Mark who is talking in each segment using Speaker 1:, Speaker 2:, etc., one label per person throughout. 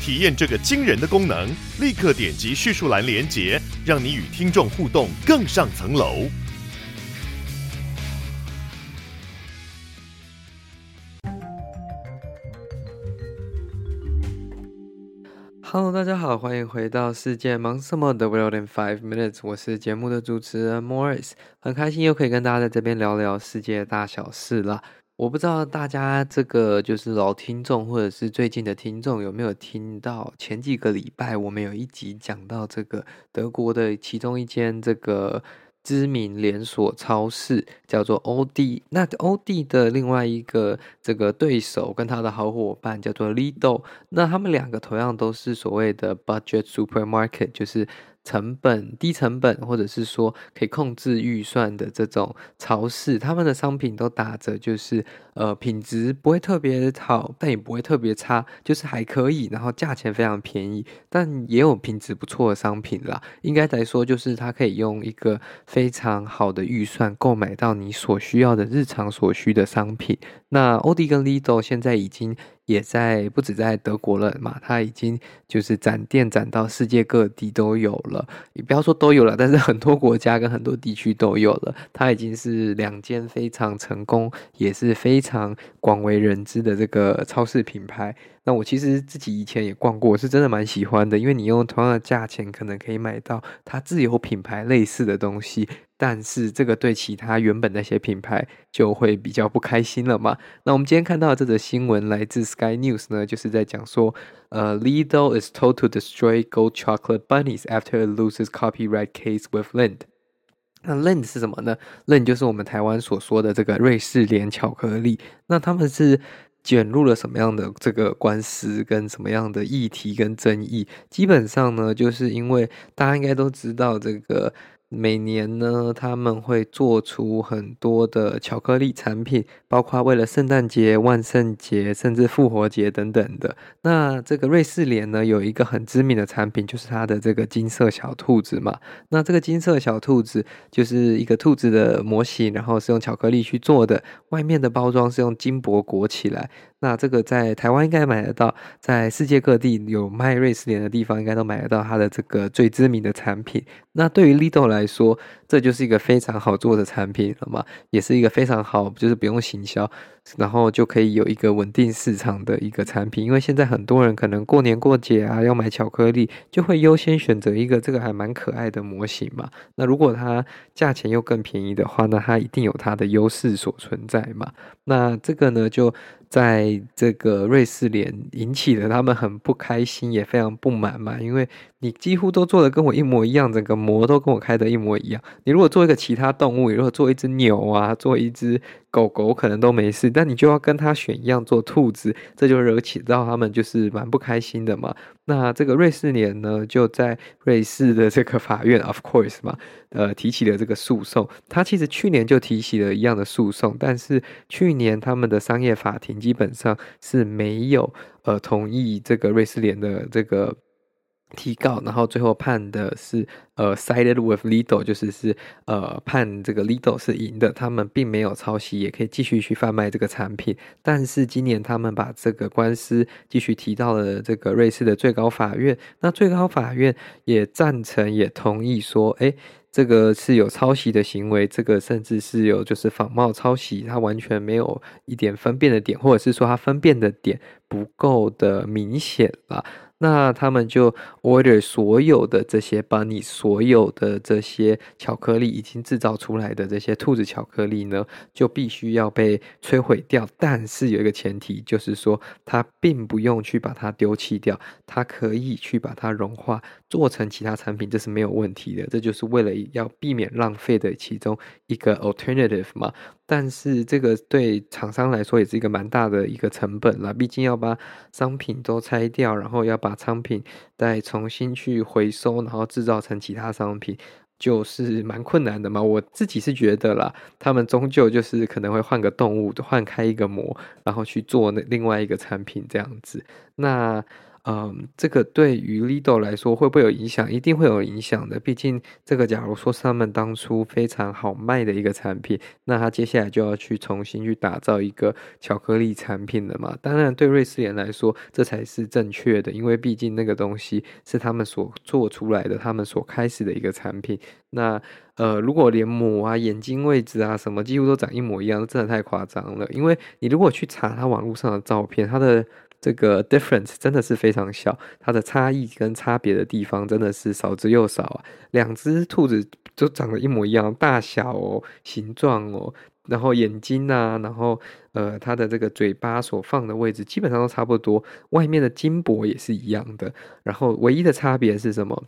Speaker 1: 体验这个惊人的功能，立刻点击叙述栏连接，让你与听众互动更上层楼。
Speaker 2: Hello，大家好，欢迎回到世界忙什么的 World in Five Minutes，我是节目的主持人 Morris，很开心又可以跟大家在这边聊聊世界大小事啦。我不知道大家这个就是老听众或者是最近的听众有没有听到前几个礼拜我们有一集讲到这个德国的其中一间这个。知名连锁超市叫做欧弟，那欧弟的另外一个这个对手跟他的好伙伴叫做 Lidl，那他们两个同样都是所谓的 budget supermarket，就是。成本低成本，或者是说可以控制预算的这种超市，他们的商品都打着就是呃品质不会特别好，但也不会特别差，就是还可以，然后价钱非常便宜，但也有品质不错的商品啦。应该来说，就是它可以用一个非常好的预算购买到你所需要的日常所需的商品。那欧迪跟 Lidl 现在已经。也在不止在德国了嘛，它已经就是展店展到世界各地都有了。你不要说都有了，但是很多国家跟很多地区都有了。它已经是两间非常成功，也是非常广为人知的这个超市品牌。那我其实自己以前也逛过，我是真的蛮喜欢的，因为你用同样的价钱，可能可以买到它自有品牌类似的东西。但是这个对其他原本那些品牌就会比较不开心了嘛？那我们今天看到的这则新闻来自 Sky News 呢，就是在讲说，呃，Lidl is told to destroy gold chocolate bunnies after it loses copyright case with Lind。那 Lind 是什么呢？Lind 就是我们台湾所说的这个瑞士莲巧克力。那他们是卷入了什么样的这个官司跟什么样的议题跟争议？基本上呢，就是因为大家应该都知道这个。每年呢，他们会做出很多的巧克力产品，包括为了圣诞节、万圣节，甚至复活节等等的。那这个瑞士莲呢，有一个很知名的产品，就是它的这个金色小兔子嘛。那这个金色小兔子就是一个兔子的模型，然后是用巧克力去做的，外面的包装是用金箔裹起来。那这个在台湾应该买得到，在世界各地有卖瑞士莲的地方，应该都买得到它的这个最知名的产品。那对于 Lidl 来来说，这就是一个非常好做的产品了嘛，也是一个非常好，就是不用行销，然后就可以有一个稳定市场的一个产品。因为现在很多人可能过年过节啊要买巧克力，就会优先选择一个这个还蛮可爱的模型嘛。那如果它价钱又更便宜的话，那它一定有它的优势所存在嘛。那这个呢就。在这个瑞士莲引起了他们很不开心，也非常不满嘛，因为你几乎都做的跟我一模一样，整个模都跟我开的一模一样。你如果做一个其他动物，如果做一只牛啊，做一只狗狗，可能都没事，但你就要跟他选一样做兔子，这就惹起到他们就是蛮不开心的嘛。那这个瑞士莲呢，就在瑞士的这个法院，of course 嘛，呃，提起了这个诉讼。他其实去年就提起了一样的诉讼，但是去年他们的商业法庭基本上是没有呃同意这个瑞士莲的这个。提告，然后最后判的是呃，sided with Lidl，就是是呃判这个 Lidl 是赢的，他们并没有抄袭，也可以继续去贩卖这个产品。但是今年他们把这个官司继续提到了这个瑞士的最高法院，那最高法院也赞成，也同意说，诶，这个是有抄袭的行为，这个甚至是有就是仿冒抄袭，他完全没有一点分辨的点，或者是说他分辨的点不够的明显了。那他们就 order 所有的这些把你所有的这些巧克力已经制造出来的这些兔子巧克力呢，就必须要被摧毁掉。但是有一个前提，就是说它并不用去把它丢弃掉，它可以去把它融化，做成其他产品，这是没有问题的。这就是为了要避免浪费的其中一个 alternative 嘛。但是这个对厂商来说也是一个蛮大的一个成本啦，毕竟要把商品都拆掉，然后要把商品再重新去回收，然后制造成其他商品。就是蛮困难的嘛，我自己是觉得啦，他们终究就是可能会换个动物，换开一个模，然后去做那另外一个产品这样子。那。嗯，这个对于 Lidl 来说会不会有影响？一定会有影响的。毕竟这个，假如说是他们当初非常好卖的一个产品，那他接下来就要去重新去打造一个巧克力产品了嘛。当然，对瑞士莲来说，这才是正确的，因为毕竟那个东西是他们所做出来的，他们所开始的一个产品。那呃，如果连模啊、眼睛位置啊什么几乎都长一模一样，真的太夸张了。因为你如果去查他网络上的照片，他的这个 difference 真的是非常小，它的差异跟差别的地方真的是少之又少啊。两只兔子都长得一模一样，大小哦、形状哦，然后眼睛啊，然后呃，它的这个嘴巴所放的位置基本上都差不多，外面的金箔也是一样的。然后唯一的差别是什么？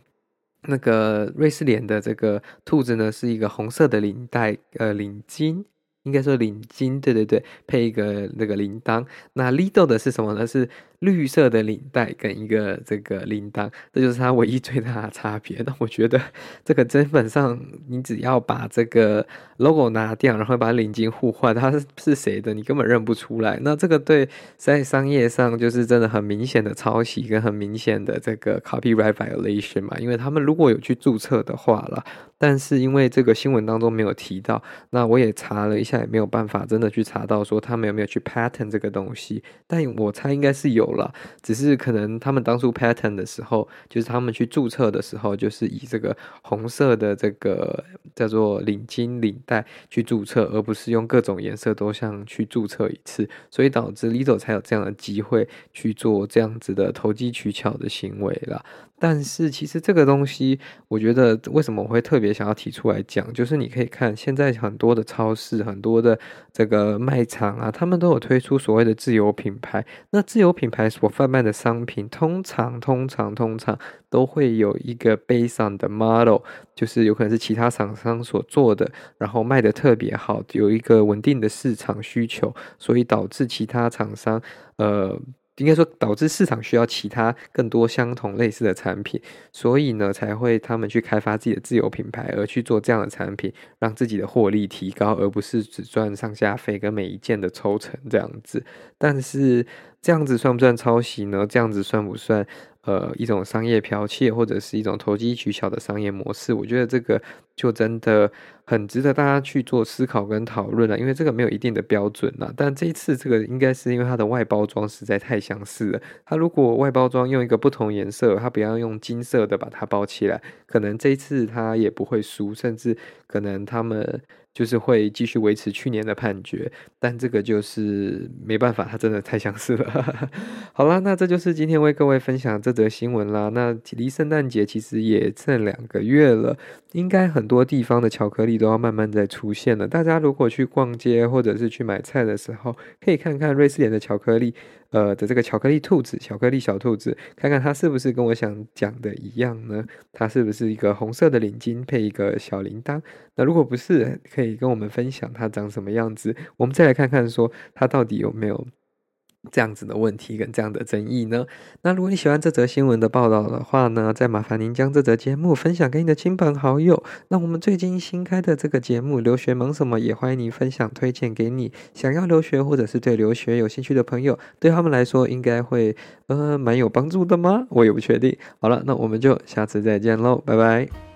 Speaker 2: 那个瑞士莲的这个兔子呢，是一个红色的领带，呃，领巾。应该说领巾，对对对，配一个那个铃铛。那 Lido 的是什么呢？是绿色的领带跟一个这个铃铛，这就是它唯一最大的差别。那我觉得 这个基本上，你只要把这个 logo 拿掉，然后把领巾互换，它是是谁的，你根本认不出来。那这个对在商业上就是真的很明显的抄袭跟很明显的这个 copyright violation 嘛，因为他们如果有去注册的话了，但是因为这个新闻当中没有提到，那我也查了一下，也没有办法真的去查到说他们有没有去 patent 这个东西，但我猜应该是有。了，只是可能他们当初 pattern 的时候，就是他们去注册的时候，就是以这个红色的这个叫做领巾领带去注册，而不是用各种颜色都想去注册一次，所以导致 Lidl 才有这样的机会去做这样子的投机取巧的行为了。但是其实这个东西，我觉得为什么我会特别想要提出来讲，就是你可以看现在很多的超市、很多的这个卖场啊，他们都有推出所谓的自有品牌。那自有品牌所贩卖的商品，通常、通常、通常都会有一个 based on 的 model，就是有可能是其他厂商所做的，然后卖的特别好，有一个稳定的市场需求，所以导致其他厂商，呃。应该说，导致市场需要其他更多相同类似的产品，所以呢，才会他们去开发自己的自有品牌，而去做这样的产品，让自己的获利提高，而不是只赚上下费跟每一件的抽成这样子。但是这样子算不算抄袭呢？这样子算不算？呃，一种商业剽窃或者是一种投机取巧的商业模式，我觉得这个就真的很值得大家去做思考跟讨论了。因为这个没有一定的标准了，但这一次这个应该是因为它的外包装实在太相似了。它如果外包装用一个不同颜色，它不要用金色的把它包起来，可能这一次它也不会输，甚至可能他们。就是会继续维持去年的判决，但这个就是没办法，它真的太相似了。好啦，那这就是今天为各位分享这则新闻啦。那离圣诞节其实也剩两个月了，应该很多地方的巧克力都要慢慢在出现了。大家如果去逛街或者是去买菜的时候，可以看看瑞士莲的巧克力。呃的这个巧克力兔子，巧克力小兔子，看看它是不是跟我想讲的一样呢？它是不是一个红色的领巾配一个小铃铛？那如果不是，可以跟我们分享它长什么样子。我们再来看看说它到底有没有。这样子的问题跟这样的争议呢？那如果你喜欢这则新闻的报道的话呢，再麻烦您将这则节目分享给你的亲朋好友。那我们最近新开的这个节目《留学忙什么》，也欢迎你分享推荐给你想要留学或者是对留学有兴趣的朋友，对他们来说应该会呃蛮有帮助的吗？我也不确定。好了，那我们就下次再见喽，拜拜。